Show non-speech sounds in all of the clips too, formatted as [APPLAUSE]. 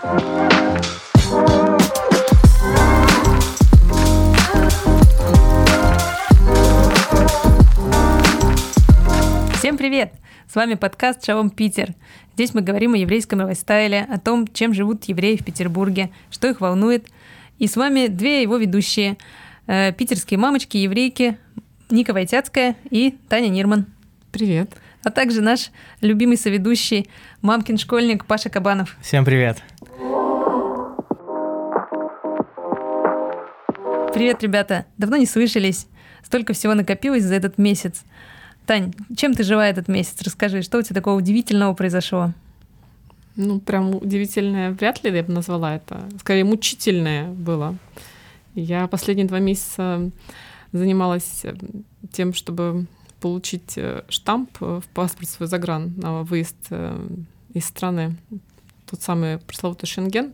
Всем привет! С вами подкаст «Шалом Питер». Здесь мы говорим о еврейском лайфстайле, о том, чем живут евреи в Петербурге, что их волнует. И с вами две его ведущие э, – питерские мамочки, еврейки Ника Войтяцкая и Таня Нирман. Привет. А также наш любимый соведущий, мамкин школьник Паша Кабанов. Всем привет. Привет, ребята. Давно не слышались. Столько всего накопилось за этот месяц. Тань, чем ты жила этот месяц? Расскажи, что у тебя такого удивительного произошло? Ну, прям удивительное вряд ли я бы назвала это. Скорее, мучительное было. Я последние два месяца занималась э, тем, чтобы получить э, штамп э, в паспорт свой загран на выезд из страны, тот самый пресловутый Шенген.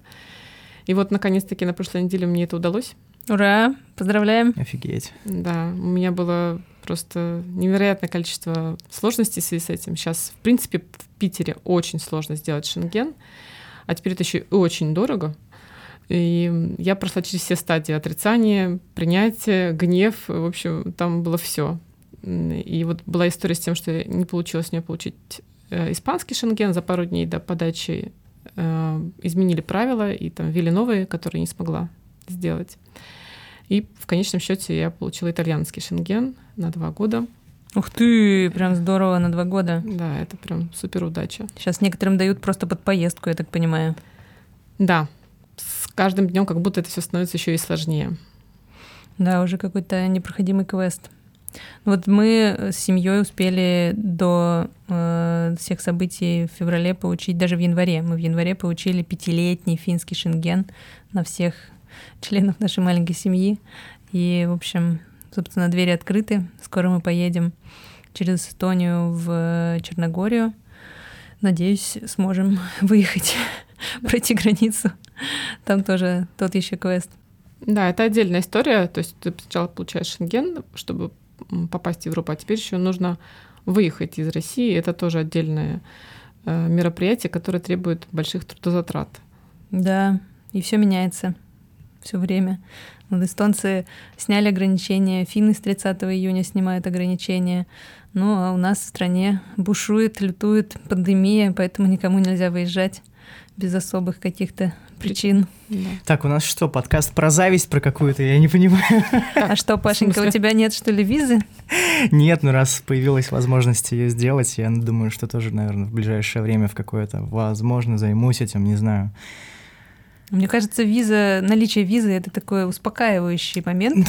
И вот, наконец-таки, на прошлой неделе мне это удалось. Ура! Поздравляем! Офигеть. Да, у меня было просто невероятное количество сложностей в связи с этим. Сейчас, в принципе, в Питере очень сложно сделать шенген, а теперь это еще и очень дорого. И я прошла через все стадии отрицания, принятия, гнев. В общем, там было все. И вот была история с тем, что не получилось мне получить э, испанский шенген за пару дней до подачи. Э, изменили правила и там ввели новые, которые не смогла сделать. И в конечном счете я получила итальянский шенген на два года. Ух ты, прям здорово на два года. Да, это прям супер удача. Сейчас некоторым дают просто под поездку, я так понимаю. Да, с каждым днем как будто это все становится еще и сложнее. Да, уже какой-то непроходимый квест. Вот мы с семьей успели до э, всех событий в феврале получить, даже в январе, мы в январе получили пятилетний финский шенген на всех членов нашей маленькой семьи. И, в общем, собственно, двери открыты. Скоро мы поедем через Эстонию в Черногорию. Надеюсь, сможем [LAUGHS] выехать, [LAUGHS] пройти границу. Там тоже тот еще квест. Да, это отдельная история. То есть ты сначала получаешь шенген, чтобы попасть в Европу, а теперь еще нужно выехать из России. Это тоже отдельное э, мероприятие, которое требует больших трудозатрат. Да, и все меняется все время. Вот эстонцы сняли ограничения, финны с 30 июня снимают ограничения. Ну, а у нас в стране бушует, лютует пандемия, поэтому никому нельзя выезжать без особых каких-то причин. Да. Так, у нас что, подкаст про зависть про какую-то, я не понимаю. А что, Пашенька, у тебя нет, что ли, визы? Нет, ну раз появилась возможность ее сделать, я думаю, что тоже, наверное, в ближайшее время в какое-то, возможно, займусь этим, не знаю. Мне кажется, виза, наличие визы это такой успокаивающий момент,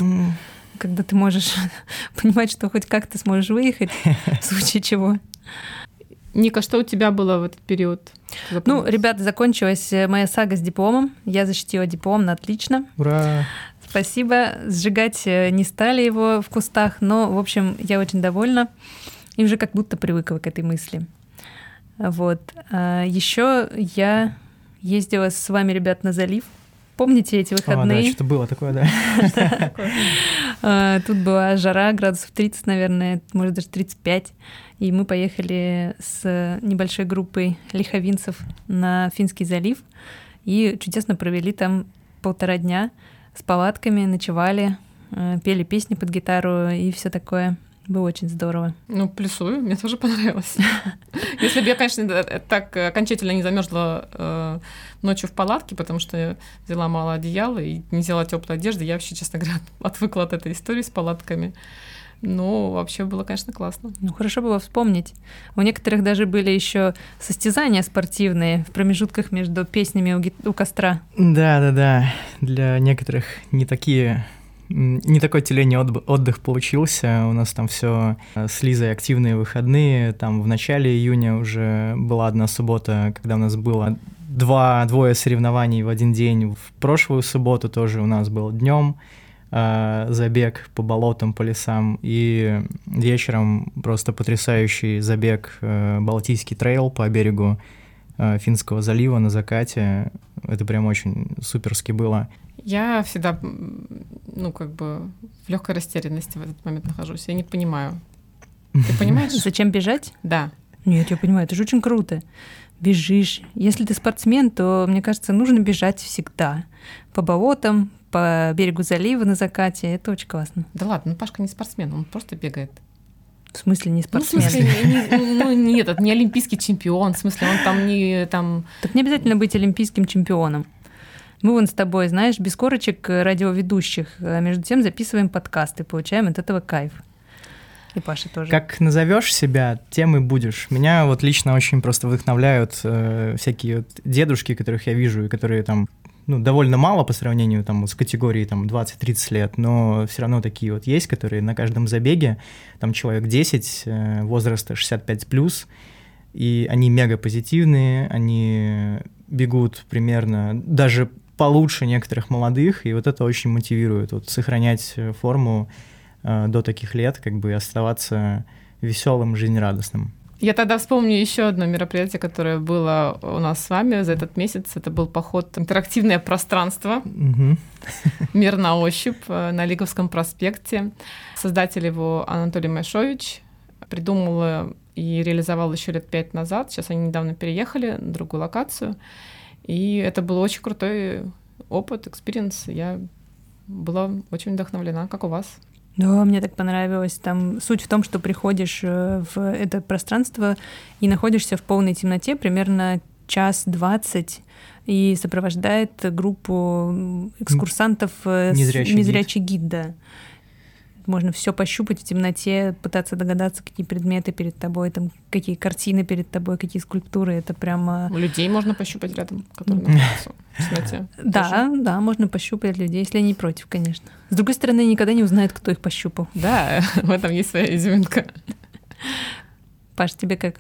когда ты можешь [LAUGHS] понимать, что хоть как-то сможешь выехать, [LAUGHS] в случае чего. Ника, что у тебя было в этот период? Ну, ребята, закончилась моя сага с дипломом. Я защитила диплом на отлично. Ура! Спасибо. Сжигать э, не стали его в кустах, но, в общем, я очень довольна. И уже как будто привыкла к этой мысли. Вот. А Еще я Ездила с вами, ребят, на залив. Помните эти выходные? А, да, что-то было такое, да. [LAUGHS] А, тут была жара, градусов 30, наверное, может даже 35. И мы поехали с небольшой группой лиховинцев на Финский залив и чудесно провели там полтора дня с палатками, ночевали, э, пели песни под гитару и все такое. Было очень здорово. Ну, плюсую, мне тоже понравилось. [LAUGHS] Если бы я, конечно, так окончательно не замерзла э, ночью в палатке, потому что взяла мало одеяла и не взяла теплой одежды, я вообще, честно говоря, [LAUGHS] отвыкла от этой истории с палатками. Но вообще было, конечно, классно. Ну, хорошо было вспомнить. У некоторых даже были еще состязания спортивные в промежутках между песнями у, у костра. Да, да, да. Для некоторых не такие не такой телений отдых получился. У нас там все э, с Лизой активные выходные. Там в начале июня уже была одна суббота, когда у нас было два, двое соревнований в один день. В прошлую субботу тоже у нас был днем э, забег по болотам, по лесам. И вечером просто потрясающий забег э, Балтийский трейл по берегу Финского залива на закате. Это прям очень суперски было. Я всегда, ну, как бы в легкой растерянности в этот момент нахожусь. Я не понимаю. Ты [LAUGHS] понимаешь? Зачем бежать? Да. Нет, я понимаю, это же очень круто. бежишь. Если ты спортсмен, то, мне кажется, нужно бежать всегда. По болотам, по берегу залива на закате. Это очень классно. Да ладно, ну Пашка не спортсмен, он просто бегает. В смысле не Ну, в спортсмен? смысле, не- не- [LAUGHS] ну, нет, это не олимпийский чемпион, в смысле, он там не там... Так не обязательно быть олимпийским чемпионом. Мы вон с тобой, знаешь, без корочек радиоведущих, а между тем записываем подкасты, получаем от этого кайф. И Паша тоже. Как назовешь себя, тем и будешь. Меня вот лично очень просто вдохновляют э, всякие вот дедушки, которых я вижу, и которые там ну, довольно мало по сравнению там, вот с категорией там, 20-30 лет, но все равно такие вот есть, которые на каждом забеге, там человек 10, э, возраста 65+, и они мега позитивные, они бегут примерно даже получше некоторых молодых, и вот это очень мотивирует, вот сохранять э, форму э, до таких лет, как бы оставаться веселым, жизнерадостным. Я тогда вспомню еще одно мероприятие, которое было у нас с вами за этот месяц. Это был поход «Интерактивное пространство. Мгм. [LAUGHS] Мир на ощупь» э, на Лиговском проспекте. Создатель его Анатолий Майшович придумал э, и реализовал еще лет пять назад. Сейчас они недавно переехали на другую локацию. И это был очень крутой опыт, experience. Я была очень вдохновлена, как у вас. Да, мне так понравилось. Там суть в том, что приходишь э, в это пространство и находишься в полной темноте примерно час двадцать и сопровождает группу экскурсантов э, с- Незрячий гид. незрячий гид, да. Можно все пощупать в темноте, пытаться догадаться, какие предметы перед тобой, там, какие картины перед тобой, какие скульптуры. Это прямо... Людей можно пощупать рядом, которые находятся в темноте. [LAUGHS] Да, да, можно пощупать людей, если они против, конечно. С другой стороны, никогда не узнают, кто их пощупал. Да, [LAUGHS] в этом есть своя изюминка. Паш, тебе как?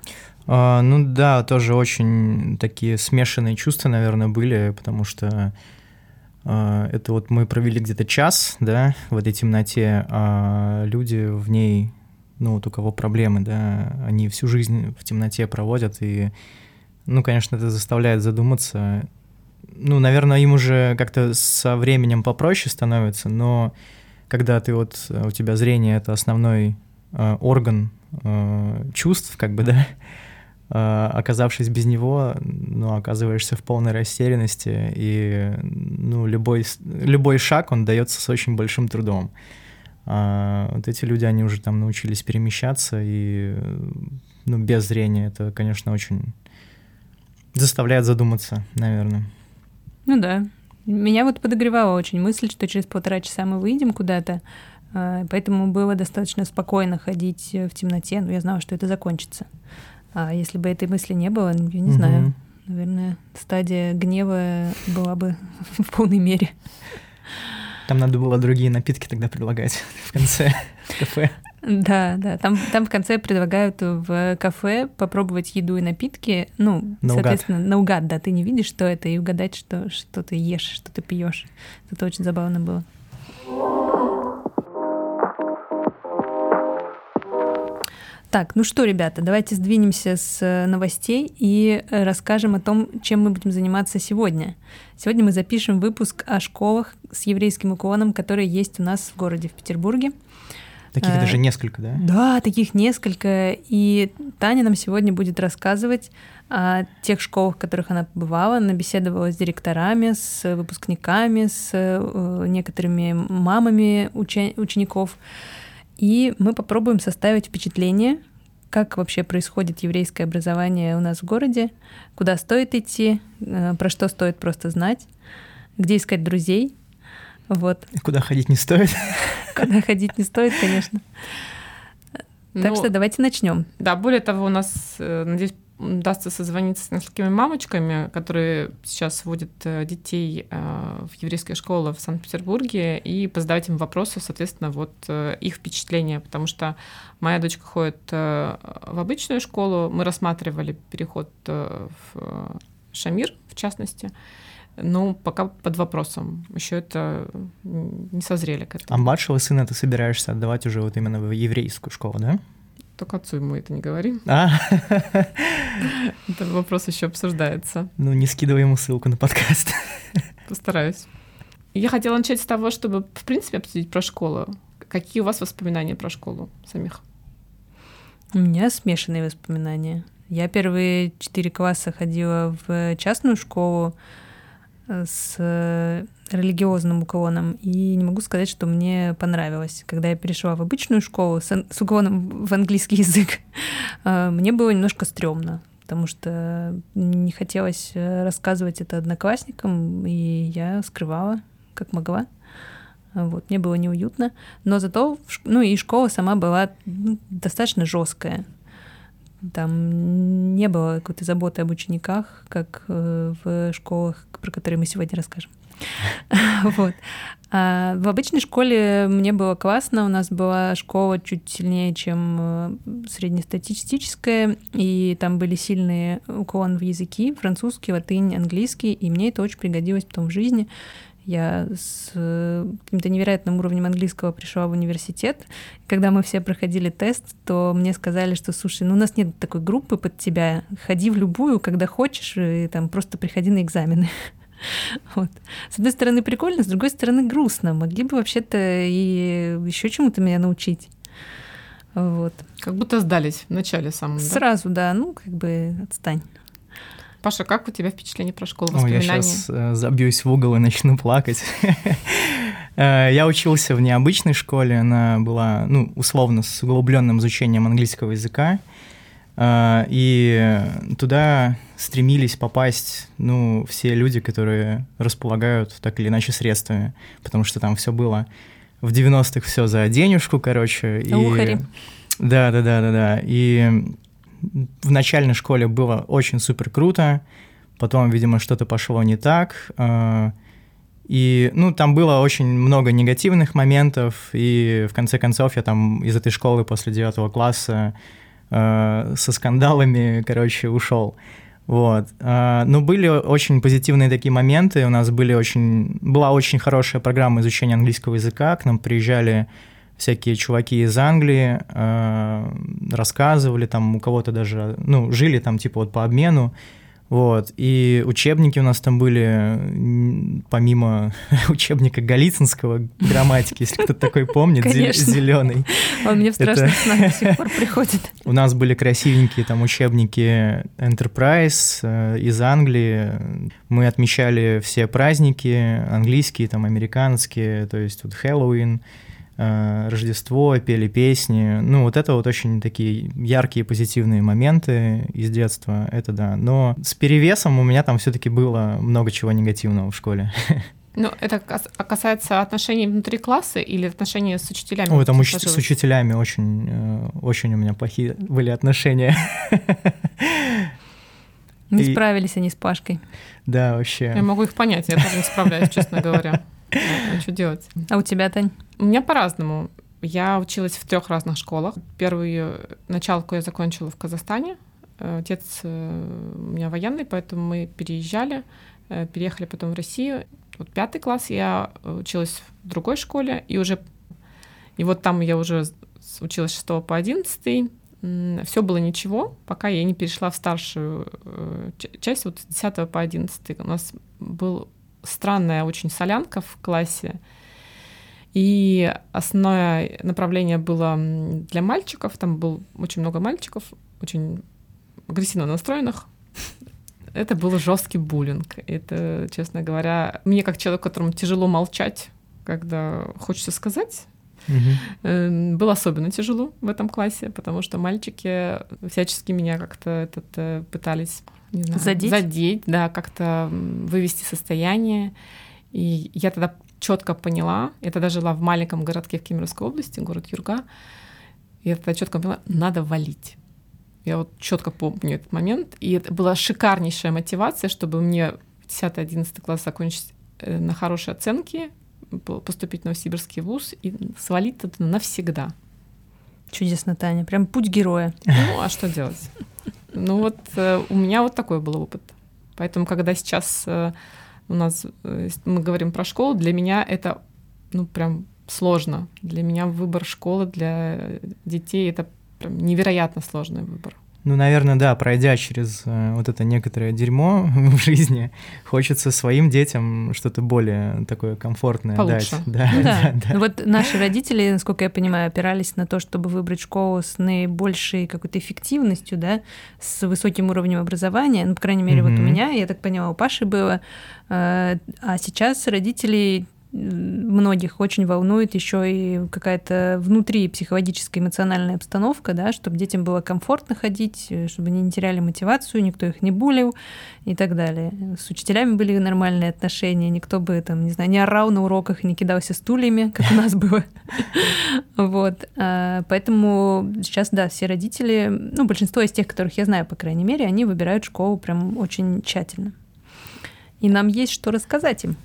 А, ну да, тоже очень такие смешанные чувства, наверное, были, потому что это вот мы провели где-то час, да, в этой темноте, а люди в ней, ну вот у кого проблемы, да, они всю жизнь в темноте проводят, и, ну, конечно, это заставляет задуматься. Ну, наверное, им уже как-то со временем попроще становится, но когда ты вот, э, у тебя зрение — это основной э, орган э, чувств, как бы, да, оказавшись без него, ну, оказываешься в полной растерянности, и, ну, любой, любой шаг, он дается с очень большим трудом. А вот эти люди, они уже там научились перемещаться, и, э, ну, без зрения это, конечно, очень заставляет задуматься, наверное. Ну да. Меня вот подогревала очень мысль, что через полтора часа мы выйдем куда-то, а, поэтому было достаточно спокойно ходить э, в темноте. Ну, я знала, что это закончится. А если бы этой мысли не было, я не знаю. Мгм. Наверное, стадия гнева была бы [LAUGHS] в полной мере. Там надо было другие напитки тогда предлагать [LAUGHS] в конце в кафе. Да, да. Там, там в конце предлагают в кафе попробовать еду и напитки. Ну, Наугад. соответственно, наугад, да. Ты не видишь, что это, и угадать, что, что ты ешь, что ты пьешь. Это очень забавно было. Так, ну что, ребята, давайте сдвинемся с э, новостей и э, расскажем о том, чем мы будем заниматься сегодня. Сегодня мы запишем выпуск о школах с еврейским уклоном, которые есть у нас в городе, в Петербурге. Таких Э, даже несколько, да? Да, таких несколько. И Таня нам сегодня будет рассказывать о тех школах, в которых она побывала. Она беседовала с директорами, с выпускниками, с некоторыми мамами уча- учеников. И мы попробуем составить впечатление, как вообще происходит еврейское образование у нас в городе, куда стоит идти, э, про что стоит просто знать, где искать друзей. Вот. Куда ходить не стоит. [LAUGHS] Куда ходить не стоит, конечно. Так Ну, что давайте начнем. Да, более того, у нас, э, надеюсь, удастся созвониться с несколькими мамочками, которые сейчас водят э, детей э, в еврейские школы в Санкт-Петербурге, и позадавать им вопросы, соответственно, вот э, их впечатления, потому что моя дочка ходит в обычную школу, мы рассматривали переход в Шамир, в частности, но пока под вопросом. Еще это не созрели к А этому. младшего сына ты собираешься отдавать уже вот именно в еврейскую школу, да? Только отцу ему это не говори. А, Этот вопрос еще обсуждается. ну не скидывай ему ссылку на подкаст. Постараюсь. Я хотела начать с того, чтобы, в принципе, обсудить про школу. Какие у вас воспоминания про школу самих? У меня смешанные воспоминания. Я первые четыре класса ходила в частную школу с религиозным уклоном, и не могу сказать, что мне понравилось. Когда я перешла в обычную школу с, с уклоном в английский язык, [LAUGHS] э, мне было немножко стрёмно, потому что не хотелось э, рассказывать это одноклассникам, и я скрывала, как могла. Вот, мне было неуютно. Но зато, ну и школа сама была достаточно жесткая. Там не было какой-то заботы об учениках, как э, в школах, про которые мы сегодня расскажем. [LAUGHS] Вот. А в обычной школе мне было классно. У нас была школа чуть сильнее, чем э, среднестатистическая, и там были сильные уклон в языки, французский, латынь, английский, и мне это очень пригодилось потом в жизни. Я с э, каким-то невероятным уровнем английского пришла в университет. Когда мы все проходили тест, то мне сказали, что, слушай, ну у нас нет такой группы под тебя, ходи в любую, когда хочешь, и там просто приходи на экзамены. [LAUGHS] Вот. С одной стороны прикольно, с другой стороны грустно. Могли бы вообще-то и еще чему-то меня научить. Вот. Как будто сдались в начале самом, Сразу, да? да, ну как бы отстань. Паша, как у тебя впечатление про школу, воспоминания? О, я сейчас э, забьюсь в угол и начну плакать. [LAUGHS] Э, я учился в необычной школе, она была, ну, условно, с углубленным изучением английского языка. А, и туда стремились попасть, ну, все люди, которые располагают так или иначе средствами, потому что там все было в 90-х все за денежку, короче. И... Ухари. Да, да, да, да, да. И в начальной школе было очень супер круто, потом, видимо, что-то пошло не так. А, и, ну, там было очень много негативных моментов, и в конце концов я там из этой школы после девятого класса э, со скандалами, короче, ушел. Вот. Э, но были очень позитивные такие моменты. У нас были очень, была очень хорошая программа изучения английского языка. К нам приезжали всякие чуваки из Англии, э, рассказывали там у кого-то даже, ну, жили там типа вот по обмену. Вот. И учебники у нас там были, помимо [LAUGHS] учебника Голицынского грамматики, если кто-то такой помнит, зеленый. Он мне в страшных снах до сих пор приходит. [LAUGHS] У нас были красивенькие там учебники Enterprise э, из Англии. Мы отмечали все праздники, английские, там, американские, то есть вот Хэллоуин, Рождество, пели песни. Ну, вот это вот очень такие яркие позитивные моменты из детства, это да. Но с перевесом у меня там все-таки было много чего негативного в школе. [LAUGHS] Ну, это касается отношений внутри класса или отношений с учителями? Ой, там уч- с учителями очень, э, очень у меня плохие были отношения. Не И... справились они с Пашкой. Да, вообще. Я могу их понять, я тоже не справляюсь, честно говоря. А что делать? А у тебя, Тань? У меня по-разному. Я училась в трех разных школах. Первую началку я закончила в Казахстане. Отец э, у меня военный, поэтому мы переезжали, э, переехали потом в Россию. Вот пятый класс я училась в другой школе, и уже и вот там я уже училась с 6 по 11. Все было ничего, пока я не перешла в старшую э, часть, вот с 10 по 11. У нас был странная очень солянка в классе. И основное направление было для мальчиков. Там было очень много мальчиков, очень агрессивно настроенных. [LAUGHS] Это был жесткий буллинг. Это, честно говоря, мне как человек, которому тяжело молчать, когда хочется сказать, Угу. Было особенно тяжело в этом классе, потому что мальчики всячески меня как-то этот, э, пытались не знаю, задеть, задеть да, как-то вывести состояние. И я тогда четко поняла, я тогда жила в маленьком городке в Кемеровской области, город Юрга, я тогда четко поняла, надо валить. Я вот четко помню этот момент, и это была шикарнейшая мотивация, чтобы мне 10-11 класс закончить э, на хорошие оценки, поступить в Новосибирский вуз и свалить туда навсегда. Чудесно, Таня. Прям путь героя. Ну, а что делать? Ну вот э, у меня вот такой был опыт. Поэтому, когда сейчас э, у нас э, мы говорим про школу, для меня это ну прям сложно. Для меня выбор школы для детей это прям невероятно сложный выбор. Ну, наверное, да, пройдя через э, вот это некоторое дерьмо [LAUGHS] в жизни, хочется своим детям что-то более такое комфортное Получше. дать. Да, Ну [LAUGHS] да. да, да. Ну Вот наши родители, насколько я понимаю, опирались на то, чтобы выбрать школу с наибольшей какой-то эффективностью, да, с высоким уровнем образования. Ну, по крайней мере, вот у меня, я так поняла, у Паши было. Э, А сейчас родителей м, многих очень волнует еще и какая-то внутри психологическая эмоциональная обстановка, да, чтобы детям было комфортно ходить, э, чтобы они не теряли мотивацию, никто их не булил и так далее. С учителями были нормальные отношения, никто бы там, не знаю, не орал на уроках не кидался стульями, [LAUGHS] как у нас было. Вот. А, Поэтому сейчас, да, все родители, ну, большинство из тех, которых я знаю, по крайней мере, они выбирают школу прям очень тщательно. И нам есть что рассказать им.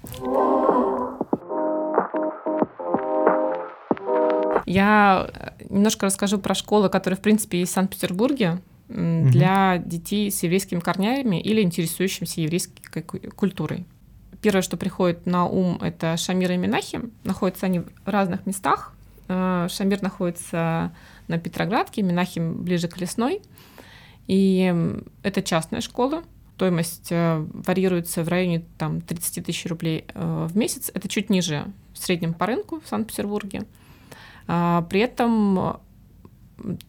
Я э, немножко расскажу про школы, которые, в принципе, есть в Санкт-Петербурге для детей с еврейскими корнями или интересующимся еврейской ку- культурой. Первое, что приходит на ум, это Шамир и Минахим. Находятся они в разных местах. Э, Шамир находится на Петроградке, Минахим ближе к Лесной. И это частная школа. Стоимость э, варьируется в районе там, 30 тысяч рублей в месяц. Это чуть ниже в среднем по рынку в Санкт-Петербурге. А, При этом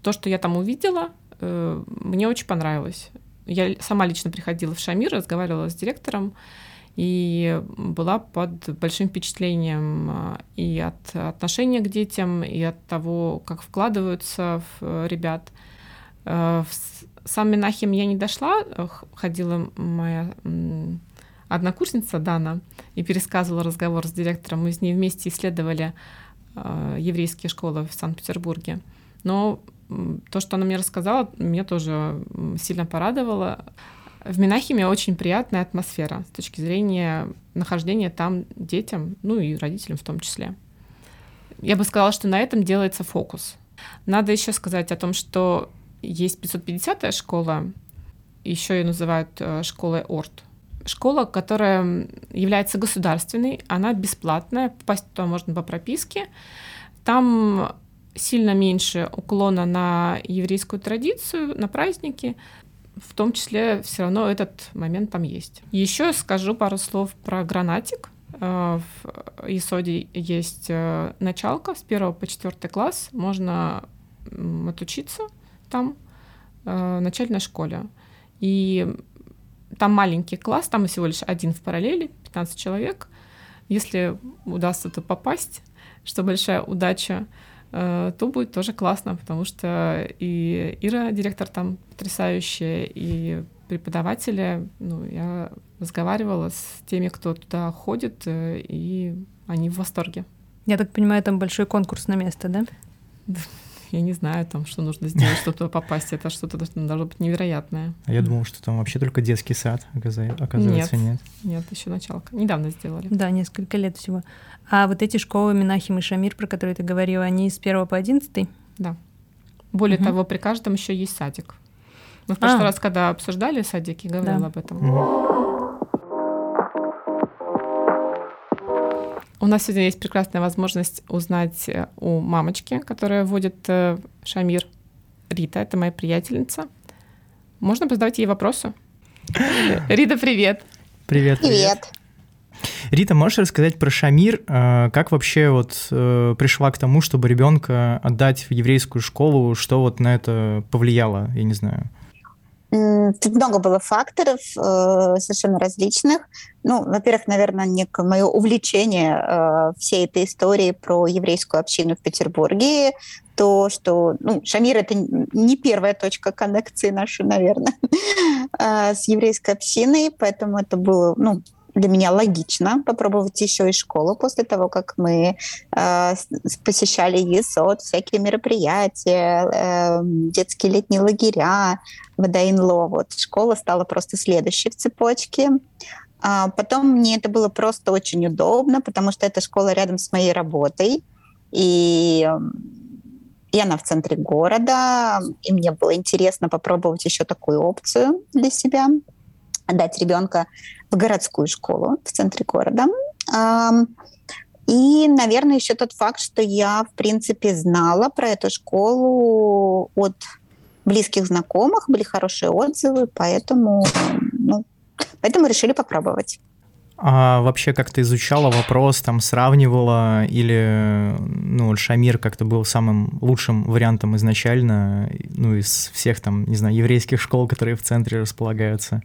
то, что я там увидела, э, мне очень понравилось. Я сама лично приходила в Шамир, разговаривала с директором и была под большим впечатлением а, и от отношения к детям, и от того, как вкладываются в э, ребят. Э, в Сам Минахим я не дошла, ходила моя однокурсница Дана и пересказывала разговор с директором. Мы с ней вместе исследовали еврейские школы в Санкт-Петербурге. Но то, что она мне рассказала, меня тоже сильно порадовало. В Минахиме очень приятная атмосфера с точки зрения нахождения там детям, ну и родителям в том числе. Я бы сказала, что на этом делается фокус. Надо еще сказать о том, что есть 550-я школа, еще ее называют э, школой ОРТ. Школа, которая является государственной, она бесплатная, попасть туда можно по прописке. Там сильно меньше уклона на еврейскую традицию, на праздники. В том числе все равно этот момент там есть. Еще скажу пару слов про гранатик. Э, В ИСОДе есть э, началка с 1 по 4 класс. Можно отучиться там, э, в начальной школе. И там маленький класс, там всего лишь один в параллели, 15 человек. Если удастся то попасть, что большая удача, э, то будет тоже классно, потому что и Ира, директор там потрясающая, и преподаватели, ну, я разговаривала с теми, кто туда ходит, э, и они в восторге. Я так понимаю, там большой конкурс на место, да? [LAUGHS] Я не знаю, там, что нужно сделать, чтобы туда попасть. Это что-то должно быть невероятное. А я думал, что там вообще только детский сад, оказывается, нет. Нет, еще началка. Недавно сделали. Да, несколько лет всего. А вот эти школы Минахим и Шамир, про которые ты говорила, они с 1 по 11? Более Мгм. того, при каждом еще есть садик. Мы в прошлый А. раз, когда обсуждали садики, говорила Да. об этом. Мгм. У нас сегодня есть прекрасная возможность узнать э, у мамочки, которая водит э, Шамир. Рита, это моя приятельница. Можно задавать ей вопросы? [LAUGHS] Рита, привет. Привет, привет. Привет. Рита, можешь рассказать про Шамир? э, Как вообще вот пришла к тому, чтобы ребенка отдать в еврейскую школу? Что вот на это повлияло? Я не знаю. Тут много было факторов э, совершенно различных. Ну, во-первых, наверное, некое мое увлечение э, всей этой истории про еврейскую общину в Петербурге. То, что ну, Шамир это не первая точка коннекции нашей, наверное, [LAUGHS] э, с еврейской общиной, поэтому это было ну, для меня логично попробовать еще и школу после того, как мы э, посещали ЕСОД, всякие мероприятия, э, детские летние лагеря, Водоинло. Вот школа стала просто следующей в цепочке. А потом мне это было просто очень удобно, потому что эта школа рядом с моей работой. И, и она в центре города. И мне было интересно попробовать еще такую опцию для себя. Отдать ребенка в городскую школу в центре города. И, наверное, еще тот факт, что я, в принципе, знала про эту школу от близких знакомых, были хорошие отзывы, поэтому, ну, поэтому решили попробовать. А вообще как-то изучала вопрос, там сравнивала или ну, Шамир как-то был самым лучшим вариантом изначально, ну, из всех там, не знаю, еврейских школ, которые в центре располагаются?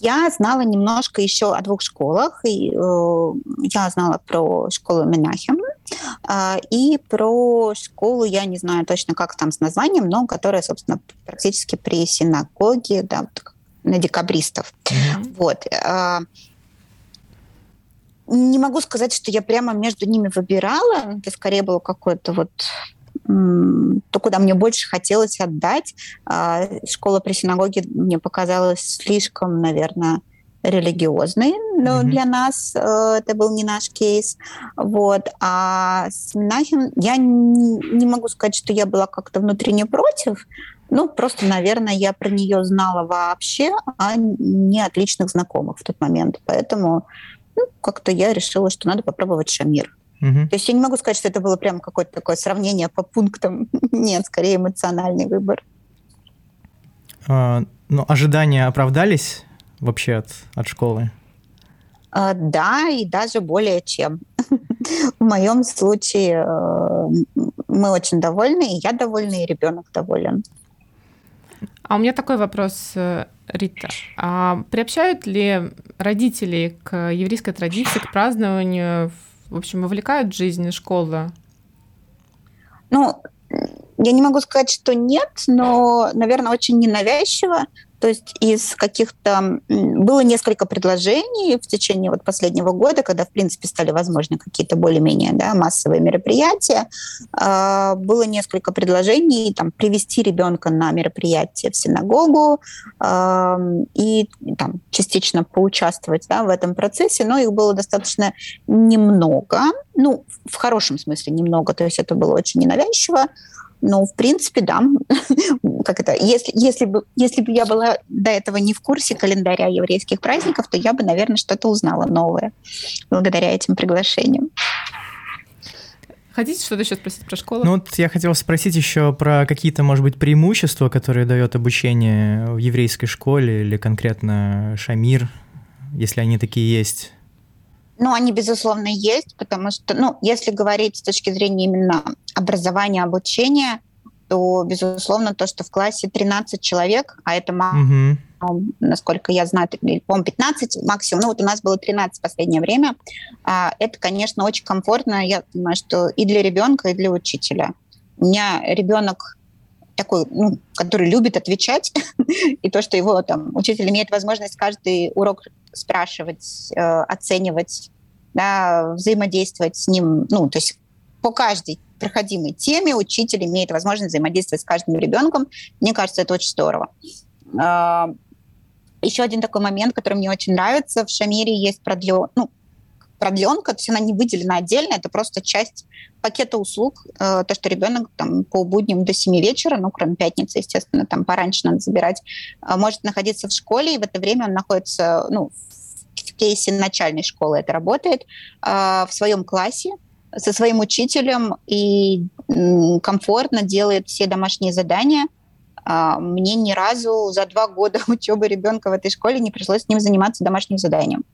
Я знала немножко еще о двух школах. И, э, я знала про школу Менахем э, и про школу, я не знаю точно, как там с названием, но которая, собственно, практически при синагоге, да, на декабристов. Mm-hmm. Вот. Э, не могу сказать, что я прямо между ними выбирала. Это скорее было какое-то вот то, куда мне больше хотелось отдать. А, школа при синагоге мне показалась слишком, наверное, религиозной но mm-hmm. для нас. Э, это был не наш кейс. Вот. А с Минахим я не, не могу сказать, что я была как-то внутренне против, ну, просто, наверное, я про нее знала вообще, а не от личных знакомых в тот момент. Поэтому ну, как-то я решила, что надо попробовать Шамир. Угу. То есть я не могу сказать, что это было прям какое-то такое сравнение по пунктам. [LAUGHS] Нет, скорее эмоциональный выбор. А, ну, ожидания оправдались вообще от, от школы? А, да, и даже более чем. [LAUGHS] В моем случае э, мы очень довольны, и я довольна, и ребенок доволен. А у меня такой вопрос, э, Рита. А приобщают ли родители к еврейской традиции, к празднованию в общем, вовлекают в жизнь школы? Ну, я не могу сказать, что нет, но, наверное, очень ненавязчиво. То есть из каких-то... Было несколько предложений в течение вот последнего года, когда, в принципе, стали возможны какие-то более-менее да, массовые мероприятия. А, было несколько предложений там, привести ребенка на мероприятие в синагогу и там, частично поучаствовать да, в этом процессе, но их было достаточно немного. Ну, в хорошем смысле немного, то есть это было очень ненавязчиво. Ну, в принципе, да. [LAUGHS] как это? Если, если, бы, если бы я была до этого не в курсе календаря еврейских праздников, то я бы, наверное, что-то узнала новое благодаря этим приглашениям. Хотите что-то еще спросить про школу? Ну вот я хотел спросить еще про какие-то, может быть, преимущества, которые дает обучение в еврейской школе или конкретно Шамир, если они такие есть. Ну, они, безусловно, есть, потому что, ну, если говорить с точки зрения именно образования, обучения, то, безусловно, то, что в классе 13 человек, а это максимум, угу. насколько я знаю, по-моему, 15 максимум, ну вот у нас было 13 в последнее время, а, это, конечно, очень комфортно, я понимаю, что и для ребенка, и для учителя. У меня ребенок такой, ну, который любит отвечать, [LAUGHS] и то, что его там учитель имеет возможность каждый урок спрашивать, э, оценивать, да, взаимодействовать с ним, ну, то есть по каждой проходимой теме учитель имеет возможность взаимодействовать с каждым ребенком. Мне кажется, это очень здорово. Э, еще один такой момент, который мне очень нравится, в Шамире есть продлен, ну, продленка, то есть она не выделена отдельно, это просто часть пакета услуг, э, то, что ребенок там по будням до 7 вечера, ну, кроме пятницы, естественно, там пораньше надо забирать, э, может находиться в школе, и в это время он находится, ну, в кейсе начальной школы это работает, э, в своем классе, со своим учителем и комфортно делает все домашние задания. Э, мне ни разу за два года [LAUGHS] учебы ребенка в этой школе не пришлось с ним заниматься домашним заданием.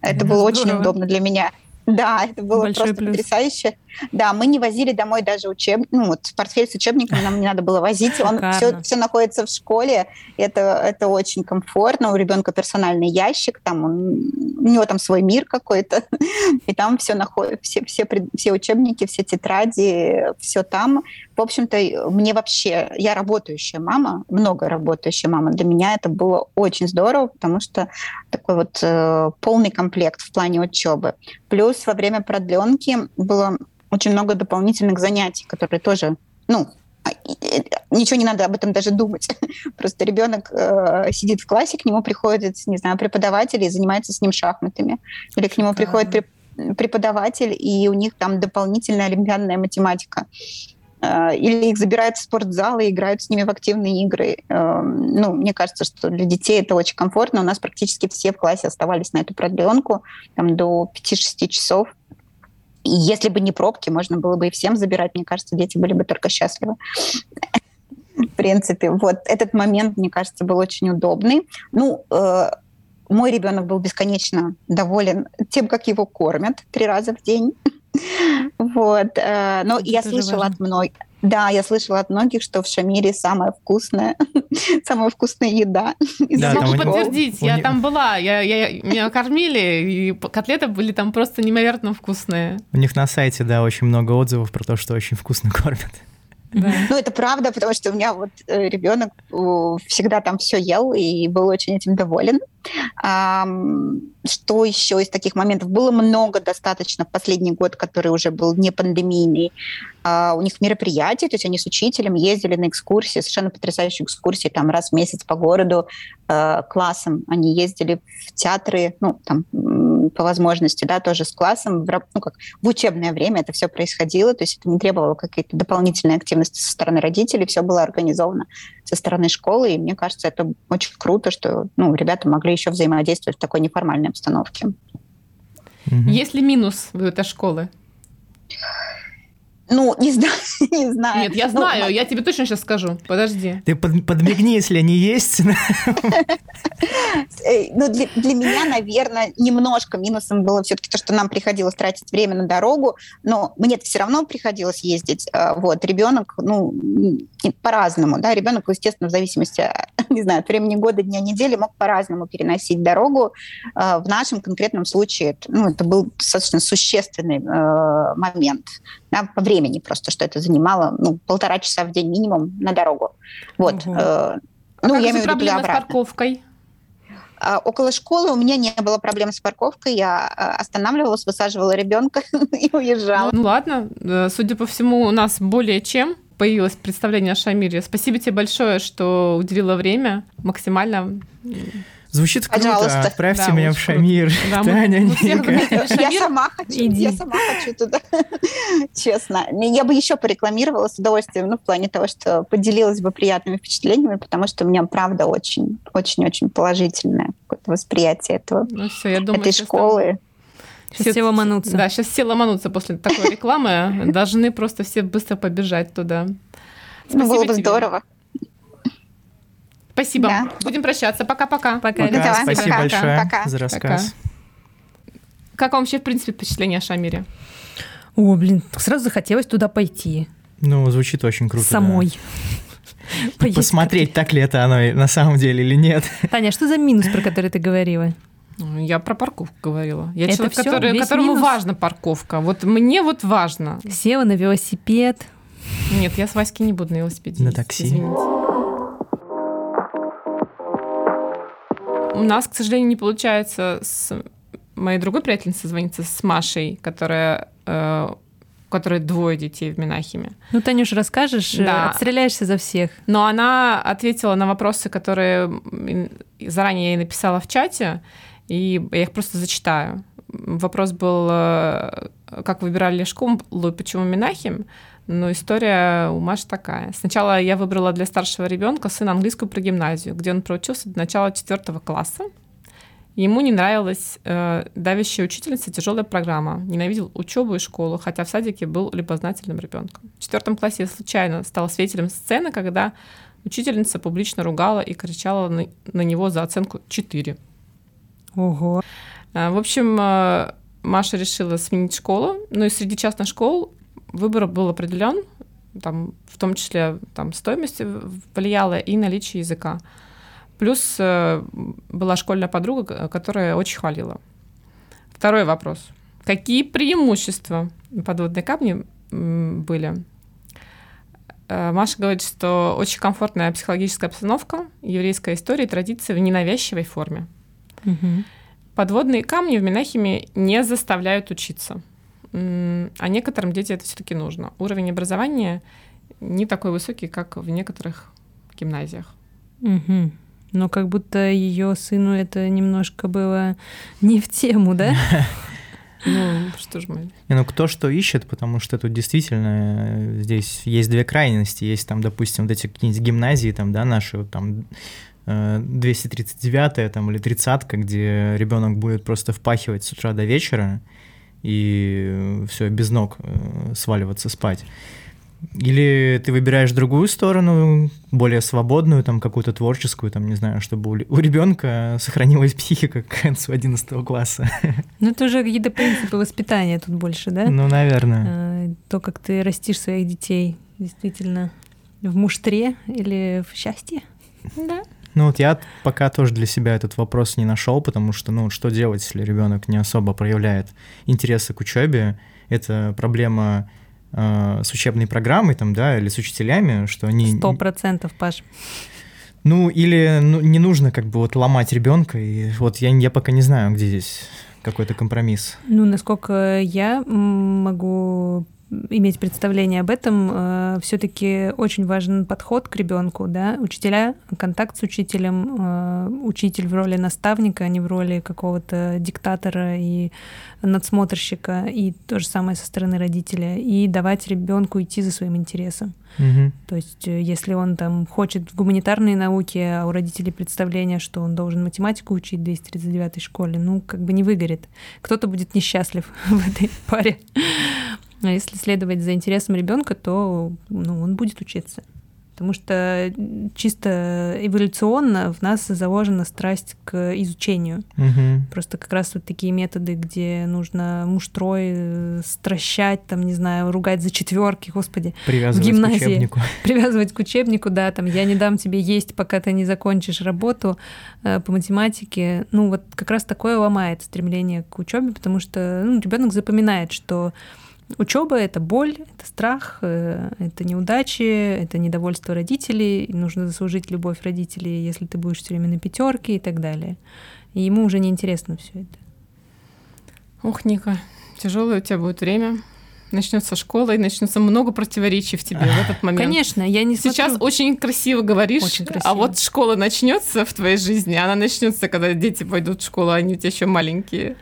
Это было очень удобно для меня. Да, это было Большой просто плюс. потрясающе. Да, мы не возили домой даже учеб... ну, вот портфель с учебниками нам не надо было возить. Он все, все находится в школе. Это, это очень комфортно. У ребенка персональный ящик, там он, у него там свой мир какой-то, [LAUGHS] и там все находится, все, все, все учебники, все тетради, все там. В общем-то, мне вообще, я работающая мама, много работающая мама. Для меня это было очень здорово, потому что такой вот э, полный комплект в плане учебы. Плюс во время продленки было очень много дополнительных занятий, которые тоже, ну, а, ничего не надо об этом даже думать. [LAUGHS] Просто ребенок э, сидит в классе, к нему приходит, не знаю, преподаватель и занимается с ним шахматами. Или к нему приходит преподаватель, и у них там дополнительная олимпиадная математика. Э, или их забирают в спортзал и играют с ними в активные игры. Э, ну, мне кажется, что для детей это очень комфортно. У нас практически все в классе оставались на эту продленку там, до 5-6 часов. И если бы не пробки, можно было бы и всем забирать. Мне кажется, дети были бы только счастливы. В принципе, вот этот момент, мне кажется, был очень удобный. Ну, э, мой ребенок был бесконечно доволен тем, как его кормят три раза в день. Вот. Э, но я слышала от многих, да, я слышала от многих, что в Шамире самая вкусная, [LAUGHS] самая вкусная еда. [LAUGHS] Да, могу подтвердить, я там была, я, я, меня кормили, и котлеты были там просто невероятно вкусные. У них на сайте, да, очень много отзывов про то, что очень вкусно кормят. Ну, это правда, потому что у меня вот э, ребенок всегда там все ел и был очень этим доволен. Что еще из таких моментов? Было много достаточно в последний год, который уже был не пандемийный. А, у них мероприятия, то есть они с учителем ездили на экскурсии, совершенно потрясающие экскурсии, там раз в месяц по городу э, классом. Они ездили в театры, ну, там, по возможности, да, тоже с классом, в, ну, как в учебное время это все происходило, то есть это не требовало какой-то дополнительной активности со стороны родителей, все было организовано со стороны школы, и мне кажется, это очень круто, что, ну, ребята могли еще взаимодействовать в такой неформальной обстановке. Есть ли минус в этой школы? Ну, не знаю, [LAUGHS] не знаю. Нет, я ну, знаю, ну, я тебе точно сейчас скажу. Подожди. Ты под, подмигни, если они есть. [LAUGHS] Ну, для, для меня, наверное, немножко минусом было все-таки то, что нам приходилось тратить время на дорогу, но мне все равно приходилось ездить. А, вот, ребенок, ну, по-разному, да, ребенок, естественно, в зависимости, [LAUGHS] не знаю, от времени года, дня, недели, мог по-разному переносить дорогу. А, в нашем конкретном случае, ну, это был достаточно существенный э, момент да, по времени просто, что это занимало ну, полтора часа в день минимум на дорогу. Вот. Угу. Э, ну, а я имею в виду с парковкой? А, около школы у меня не было проблем с парковкой. Я а, останавливалась, высаживала ребенка [LAUGHS] и уезжала. Ну, ну ладно, э, судя по всему, у нас более чем появилось представление о Шамире. Спасибо тебе большое, что уделила время максимально Звучит круто. Отправьте да, меня в Шамир. Да, Таня, мы, [LAUGHS] мы Я сама хочу. Иди. Я сама хочу туда. [LAUGHS] Честно. Я бы еще порекламировала с удовольствием, ну, в плане того, что поделилась бы приятными впечатлениями, потому что у меня, правда, очень, очень-очень положительное восприятие этого, ну, все, я думаю, этой школы. Сейчас все, все ломанутся. Да, сейчас все ломанутся после такой рекламы. Должны просто все быстро побежать туда. Спасибо ну, было бы тебе. здорово. Спасибо. Да. Будем прощаться. Пока-пока. Пока. Пока. Да, спасибо пока. большое пока. за рассказ. Пока. Как вам вообще, в принципе, впечатление о Шамире? О, блин, сразу захотелось туда пойти. Ну, звучит очень круто. Самой. Да. Посмотреть, так ли это оно на самом деле или нет. Таня, а что за минус, про который ты говорила? Я про парковку говорила. Я это человек, который, которому минус? важна парковка. Вот мне вот важно. Села на велосипед. Нет, я с Васькой не буду на велосипеде. На такси. Извините. У нас, к сожалению, не получается с моей другой приятельницей звониться с Машей, которая э, у которой двое детей в Минахиме. Ну, Танюш, расскажешь, э, да. отстреляешься за всех. Но она ответила на вопросы, которые заранее я ей написала в чате, и я их просто зачитаю. Вопрос был, э, как выбирали школу почему Минахим. Но история у Маши такая. Сначала я выбрала для старшего ребенка сына английскую про гимназию, где он проучился до начала четвертого класса. Ему не нравилась э, давящая учительница, тяжелая программа. Ненавидел учебу и школу, хотя в садике был любознательным ребенком. В четвертом классе я случайно стала свидетелем сцены, когда учительница публично ругала и кричала на, на него за оценку 4. Ого. Э, в общем, э, Маша решила сменить школу, но и среди частных школ выбор был определен, там, в том числе там, стоимость влияла и наличие языка. Плюс э, была школьная подруга, которая очень хвалила. Второй вопрос. Какие преимущества подводной камни были? Э, Маша говорит, что очень комфортная психологическая обстановка, еврейская история и традиции в ненавязчивой форме. Угу. Подводные камни в Минахиме не заставляют учиться а некоторым детям это все-таки нужно. Уровень образования не такой высокий, как в некоторых гимназиях. Угу. Но как будто ее сыну это немножко было не в тему, да? [LAUGHS] Ну, что ж мы... Не, ну, кто что ищет, потому что тут действительно э, здесь есть две крайности. Есть там, допустим, вот эти какие-нибудь гимназии, там, да, наши, вот там 239 там, или 30 где ребенок будет просто впахивать с утра до вечера, и все, без ног э, сваливаться спать. Или ты выбираешь другую сторону, более свободную, там какую-то творческую, там, не знаю, чтобы у, ребенка сохранилась психика к концу 11 класса. [LAUGHS] Ну, это уже какие-то принципы воспитания тут больше, да? Ну, наверное. А, то, как ты растишь своих детей, действительно, в муштре или в счастье. Да. Ну вот я пока тоже для себя этот вопрос не нашел, потому что, ну, что делать, если ребенок не особо проявляет интереса к учебе? Это проблема э, с учебной программой, там, да, или с учителями, что они... Сто процентов, Паш. Ну, или ну, не нужно как бы вот ломать ребенка, и вот я, я пока не знаю, где здесь какой-то компромисс. Ну, насколько я могу иметь представление об этом, э, все-таки очень важен подход к ребенку, да, учителя, контакт с учителем, э, учитель в роли наставника, а не в роли какого-то диктатора и надсмотрщика, и то же самое со стороны родителя, и давать ребенку идти за своим интересом. Угу. То есть, э, если он там хочет в гуманитарные науки, а у родителей представление, что он должен математику учить в 239 школе, ну, как бы не выгорит. Кто-то будет несчастлив [LAUGHS] в этой паре. А если следовать за интересом ребенка, то ну, он будет учиться. Потому что чисто эволюционно в нас заложена страсть к изучению. Угу. Просто как раз вот такие методы, где нужно муштрой э, стращать, там, не знаю, ругать за четверки, господи, Привязывать в гимназии. к учебнику. [LAUGHS] Привязывать к учебнику, да, там, я не дам тебе есть, пока ты не закончишь работу э, по математике. Ну, вот как раз такое ломает стремление к учебе, потому что ну, ребенок запоминает, что Учеба это боль, это страх, э, это неудачи, это недовольство родителей, нужно заслужить любовь родителей, если ты будешь все время на пятерке и так далее. И ему уже не интересно все это. Ох, Ника, тяжелое у тебя будет время. Начнется школа, и начнется много противоречий в тебе в этот [LAUGHS] момент. Конечно, я не Сейчас смотрю... очень красиво говоришь, Очень красиво. а вот школа начнется в твоей жизни, она начнется, когда дети пойдут в школу, а они у тебя еще маленькие.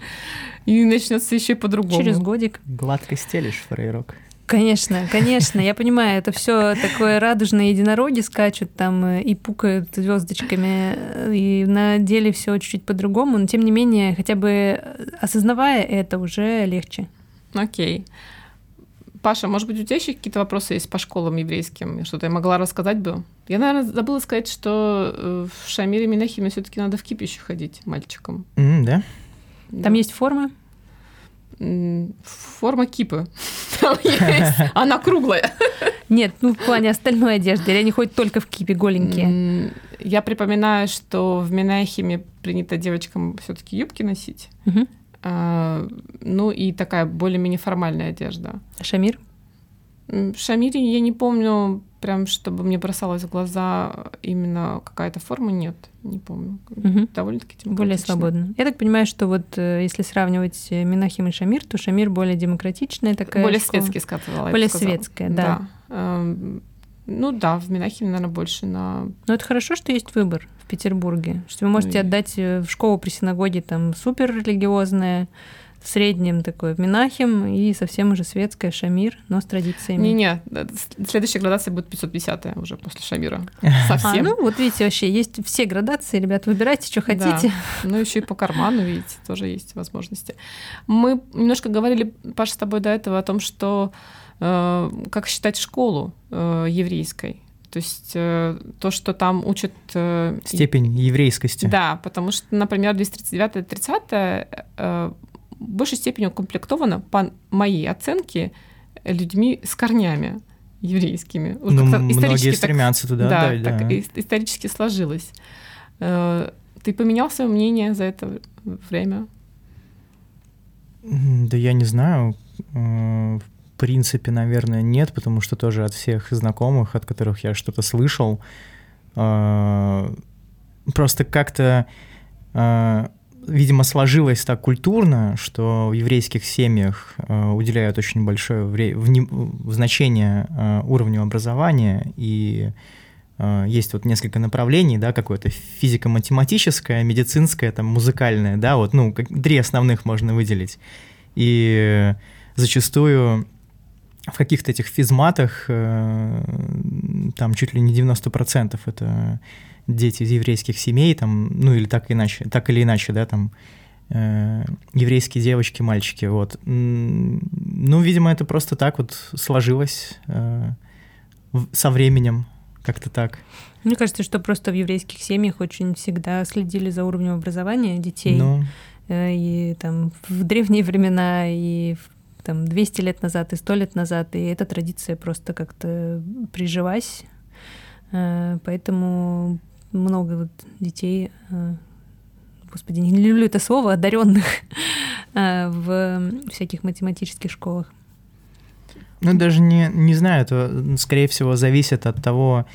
И начнется еще по-другому. Через годик. Гладко стелишь, фрейрок. Конечно, конечно, я понимаю, это все такое радужные единороги скачут там э, и пукают звездочками, э, и на деле все чуть-чуть по-другому, но тем не менее, хотя бы э, осознавая это, уже легче. Окей. Паша, может быть, у тебя еще какие-то вопросы есть по школам еврейским? Что-то я могла рассказать бы? Я, наверное, забыла сказать, что в Шамире Минахиме все-таки надо в кипище ходить мальчикам. М, да? Там есть формы? Форма кипы. [LAUGHS] Там есть. Она круглая. Нет, ну в плане остальной одежды. Или они ходят только в кипе голенькие? Я припоминаю, что в Минахиме принято девочкам все-таки юбки носить. А, Ну и такая более-менее формальная одежда. Шамир? Шамире я не помню, прям чтобы мне бросалась в глаза именно какая-то форма, нет, не помню. Мгм. Довольно-таки Более демократично. свободно. Я так понимаю, что вот э, если сравнивать э, Минахим и Шамир, то Шамир более демократичная такая Более школа. светский, сказала. Более сказала. светская, да. Эм, Ну да, в Минахиме, наверное, больше на... Но это хорошо, что есть выбор в Петербурге, что вы можете Ой. отдать э, в школу при синагоге там супер религиозная, в среднем такой Минахим и совсем уже светская Шамир, но с традициями. Не-не, э, следующая градация будет 550 уже после Шамира. [LAUGHS] А, Совсем. ну вот видите, вообще есть все градации, ребят, выбирайте, что Да. хотите. Ну, еще и по карману, видите, тоже есть возможности. Мы немножко говорили, Паша, с тобой до этого о том, что э, как считать школу э, еврейской. То есть э, то, что там учат... э, Степень еврейскости. Да, потому что, например, 239-30 э, в большей степени укомплектовано, по моей оценке, людьми с корнями еврейскими. Вот Ну, многие исторически так- стремятся туда, да, да, так да. ис- исторически сложилось. Э, Ты поменял свое мнение за это время? Да я не знаю. Э, В принципе, наверное, нет, потому что тоже от всех знакомых, от которых я что-то слышал, э, просто как-то, видимо, сложилось так культурно, что в еврейских семьях э, уделяют очень большое вре- вни- в- значение э, уровню образования и э, есть вот несколько направлений, да, какое-то физико-математическое, медицинское, там, музыкальное, да, вот, ну, как- три основных можно выделить. И зачастую в каких-то этих физматах э, там чуть ли не 90% это дети из еврейских семей, там, ну или так иначе, так или иначе, да, там э, еврейские девочки, мальчики, вот. Ну, видимо, это просто так вот сложилось. э, со временем, как-то так. Мне кажется, что просто в еврейских семьях очень всегда следили за уровнем образования детей. Ну... И там в древние времена, и там 200 лет назад, и 100 лет назад, и эта традиция просто как-то прижилась. Э, поэтому много вот детей, э, господи, не люблю это слово, одаренных [LAUGHS] в всяких математических школах. Ну, даже не, не знаю, это, скорее всего, зависит от того,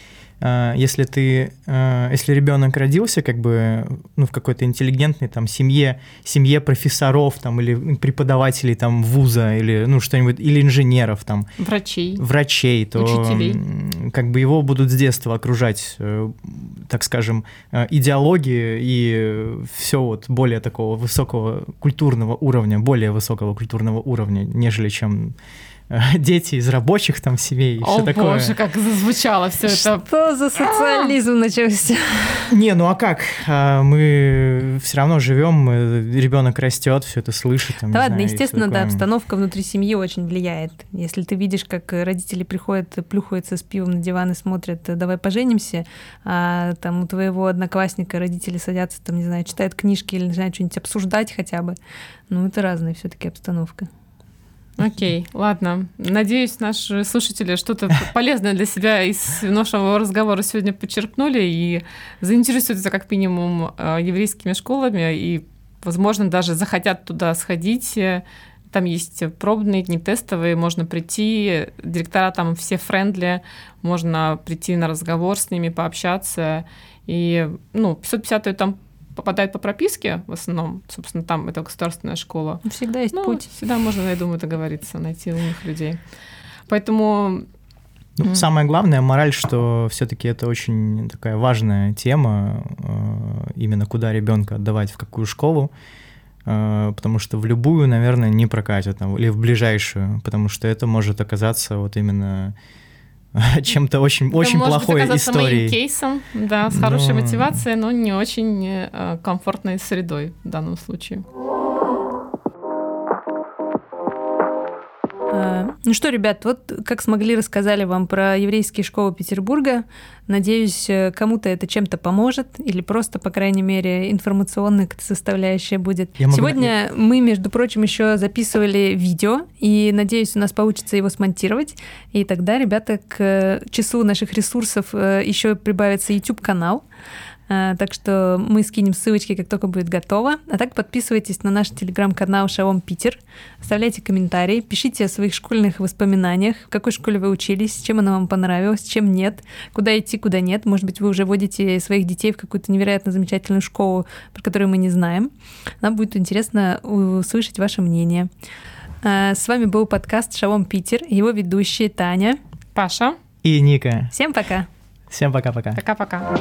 если ты, а, если ребенок родился как бы ну, в какой-то интеллигентной там семье, семье профессоров там или преподавателей там вуза или ну что-нибудь или инженеров там, врачей, врачей, то учителей, как бы его будут с детства окружать, э, так скажем, э, идеологии и все вот более такого высокого культурного уровня, более высокого культурного уровня, нежели чем [LAUGHS] дети из рабочих там семей и О, все такое. боже, как зазвучало все это. Что за социализм начался? Не, ну а как? А, мы все равно живем, ребенок растет, все это слышит. Там, да ладно, знаю, естественно, да, обстановка внутри семьи очень влияет. Если ты видишь, как родители приходят, плюхаются с пивом на диван и смотрят, давай поженимся, а там у твоего одноклассника родители садятся, там, не знаю, читают книжки или, не знаю, что-нибудь обсуждать хотя бы, ну это разная все-таки обстановка. Окей, ладно. Надеюсь, наши слушатели что-то полезное для себя из нашего разговора сегодня подчеркнули и заинтересуются как минимум э, еврейскими школами и, возможно, даже захотят туда сходить. Там есть пробные дни, тестовые, можно прийти, директора там все френдли, можно прийти на разговор с ними, пообщаться. И, ну, 550 там попадает по прописке в основном, собственно, там это государственная школа. Ну, всегда есть ну, путь. Всегда можно, я думаю, договориться, найти умных людей. Поэтому ну, mm. Самое главное, мораль, что все-таки это очень такая важная тема, э, именно куда ребенка отдавать, в какую школу, э, потому что в любую, наверное, не прокатит, или в ближайшую, потому что это может оказаться вот именно [LAUGHS] чем-то очень, это очень может плохой быть историей. кейсом, да, с хорошей но... мотивацией, но не очень э, комфортной средой в данном случае. Ну что, ребят, вот как смогли, рассказали вам про еврейские школы Петербурга. Надеюсь, э, кому-то это чем-то поможет или просто, по крайней мере, информационная составляющая будет. Я Сегодня могу... мы, между прочим, еще записывали видео, и надеюсь, у нас получится его смонтировать. И тогда, ребята, к числу наших ресурсов э, еще прибавится YouTube-канал. А, так что мы скинем ссылочки, как только будет готово. А так подписывайтесь на наш телеграм-канал Шалом Питер, оставляйте комментарии, пишите о своих школьных воспоминаниях, в какой школе вы учились, чем она вам понравилась, чем нет, куда идти, куда нет. Может быть, вы уже водите своих детей в какую-то невероятно замечательную школу, про которую мы не знаем. Нам будет интересно услышать ваше мнение. А, с вами был подкаст Шалом Питер, его ведущие Таня, Паша и Ника. Всем пока. Всем пока-пока. Пока-пока.